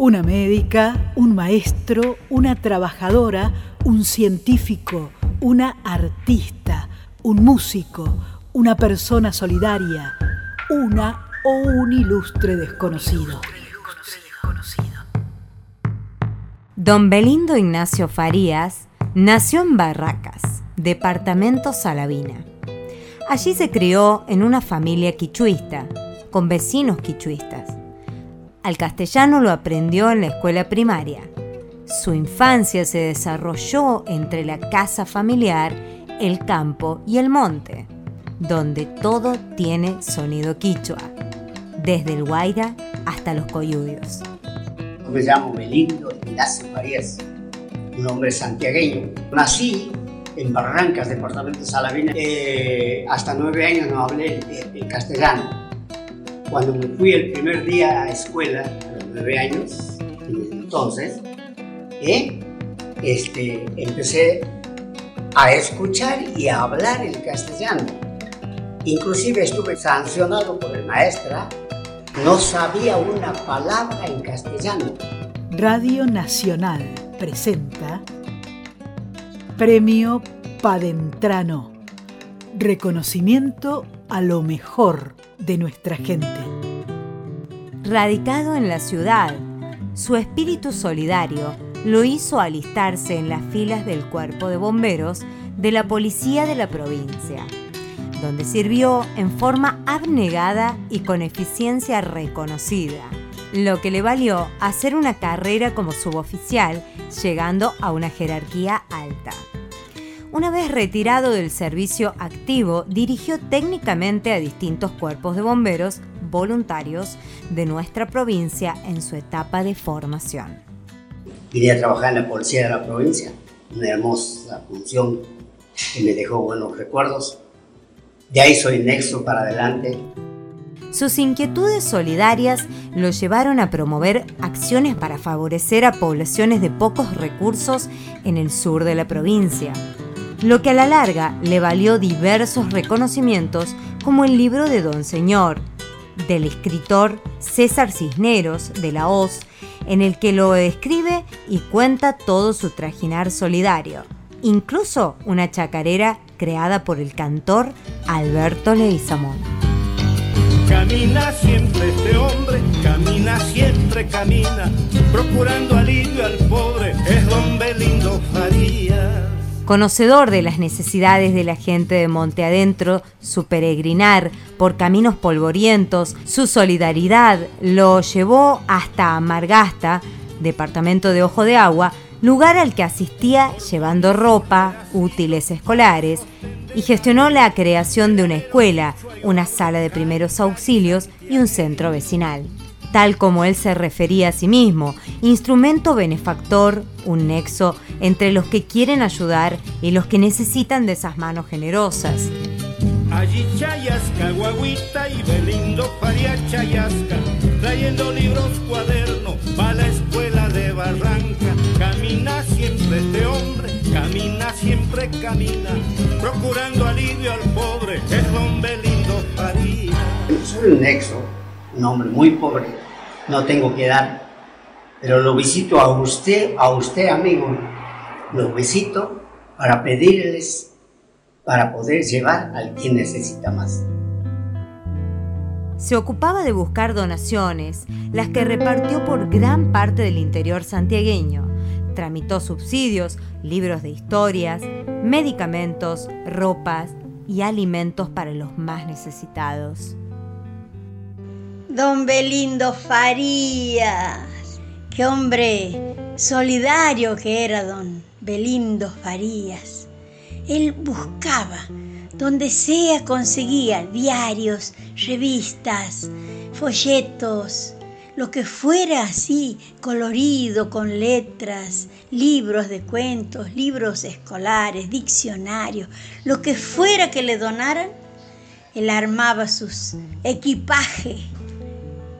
Una médica, un maestro, una trabajadora, un científico, una artista, un músico, una persona solidaria, una o un ilustre desconocido. Don Belindo Ignacio Farías nació en Barracas, departamento Salavina. Allí se crió en una familia quichuista, con vecinos quichuistas. Al castellano lo aprendió en la escuela primaria. Su infancia se desarrolló entre la casa familiar, el campo y el monte, donde todo tiene sonido quichua, desde el guaira hasta los coyuyos. me llamo Belindo Ignacio Farías, un hombre santiagueño. Nací en Barrancas, departamento de Salavina. Eh, hasta nueve años no hablé el castellano cuando me fui el primer día a escuela, a los nueve años, entonces, ¿eh? este, empecé a escuchar y a hablar el castellano. Inclusive estuve sancionado por el maestra, no sabía una palabra en castellano. Radio Nacional presenta Premio Padentrano. Reconocimiento a lo mejor de nuestra gente. Radicado en la ciudad, su espíritu solidario lo hizo alistarse en las filas del cuerpo de bomberos de la policía de la provincia, donde sirvió en forma abnegada y con eficiencia reconocida, lo que le valió hacer una carrera como suboficial, llegando a una jerarquía alta. Una vez retirado del servicio activo, dirigió técnicamente a distintos cuerpos de bomberos voluntarios de nuestra provincia en su etapa de formación. Vine a trabajar en la policía de la provincia, una hermosa función que me dejó buenos recuerdos. De ahí soy nexo para adelante. Sus inquietudes solidarias lo llevaron a promover acciones para favorecer a poblaciones de pocos recursos en el sur de la provincia, lo que a la larga le valió diversos reconocimientos como el libro de Don Señor, del escritor César Cisneros de la Hoz, en el que lo describe y cuenta todo su trajinar solidario, incluso una chacarera creada por el cantor Alberto Leguizamón. Camina siempre este hombre, camina siempre camina, procurando alivio al pobre, es don Belindo Farías. Conocedor de las necesidades de la gente de Monte Adentro, su peregrinar por caminos polvorientos, su solidaridad lo llevó hasta Amargasta, departamento de Ojo de Agua, lugar al que asistía llevando ropa, útiles escolares, y gestionó la creación de una escuela, una sala de primeros auxilios y un centro vecinal tal como él se refería a sí mismo, instrumento benefactor, un nexo entre los que quieren ayudar y los que necesitan de esas manos generosas. Allí Chayasca, Guaguita y Belindo Faria Chayasca, trayendo libros, cuadernos, va la escuela de Barranca. Camina siempre este hombre, camina siempre camina, procurando alivio al pobre, es don Belindo Faria. Soy un nexo un hombre muy pobre, no tengo que dar, pero lo visito a usted, a usted amigo, lo visito para pedirles, para poder llevar al quien necesita más. Se ocupaba de buscar donaciones, las que repartió por gran parte del interior santiagueño. Tramitó subsidios, libros de historias, medicamentos, ropas y alimentos para los más necesitados. Don Belindo Farías. Qué hombre solidario que era don Belindo Farías. Él buscaba, donde sea conseguía, diarios, revistas, folletos, lo que fuera así, colorido, con letras, libros de cuentos, libros escolares, diccionarios, lo que fuera que le donaran, él armaba sus equipajes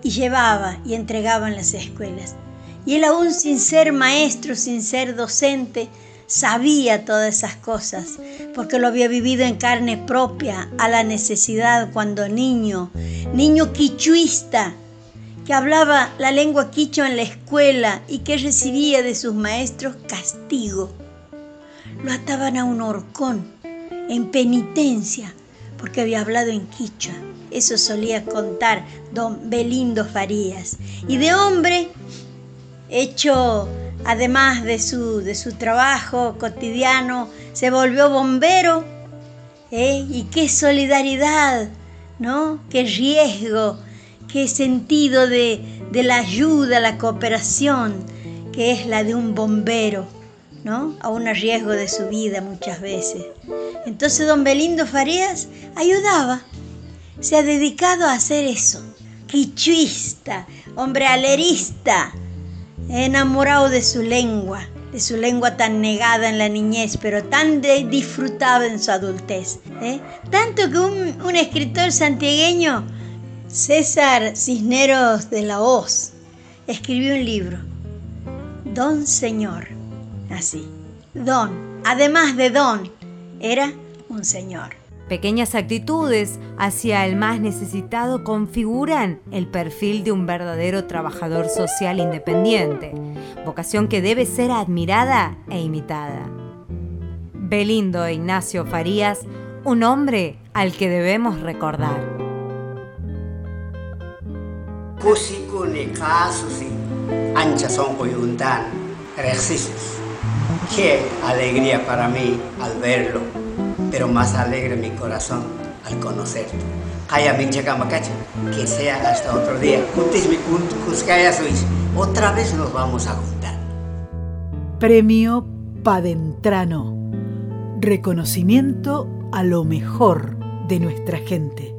y llevaba y entregaba en las escuelas. Y él aún sin ser maestro, sin ser docente, sabía todas esas cosas, porque lo había vivido en carne propia a la necesidad cuando niño, niño quichuista, que hablaba la lengua quichua en la escuela y que recibía de sus maestros castigo. Lo ataban a un horcón en penitencia porque había hablado en quichua. Eso solía contar don Belindo Farías. Y de hombre, hecho además de su, de su trabajo cotidiano, se volvió bombero. ¿eh? Y qué solidaridad, ¿no? Qué riesgo, qué sentido de, de la ayuda, la cooperación, que es la de un bombero, ¿no? A un riesgo de su vida muchas veces. Entonces don Belindo Farías ayudaba, se ha dedicado a hacer eso, quichuista, hombre alerista, enamorado de su lengua, de su lengua tan negada en la niñez, pero tan disfrutada en su adultez. ¿eh? Tanto que un, un, escritor santiagueño, César Cisneros de la Hoz, escribió un libro, Don Señor, así, Don, además de Don, era un señor. Pequeñas actitudes hacia el más necesitado configuran el perfil de un verdadero trabajador social independiente, vocación que debe ser admirada e imitada. Belindo e Ignacio Farías, un hombre al que debemos recordar. Qué alegría para mí al verlo pero más alegre mi corazón al conocerte. Que sea hasta otro día. Otra vez nos vamos a juntar. Premio Padentrano. Reconocimiento a lo mejor de nuestra gente.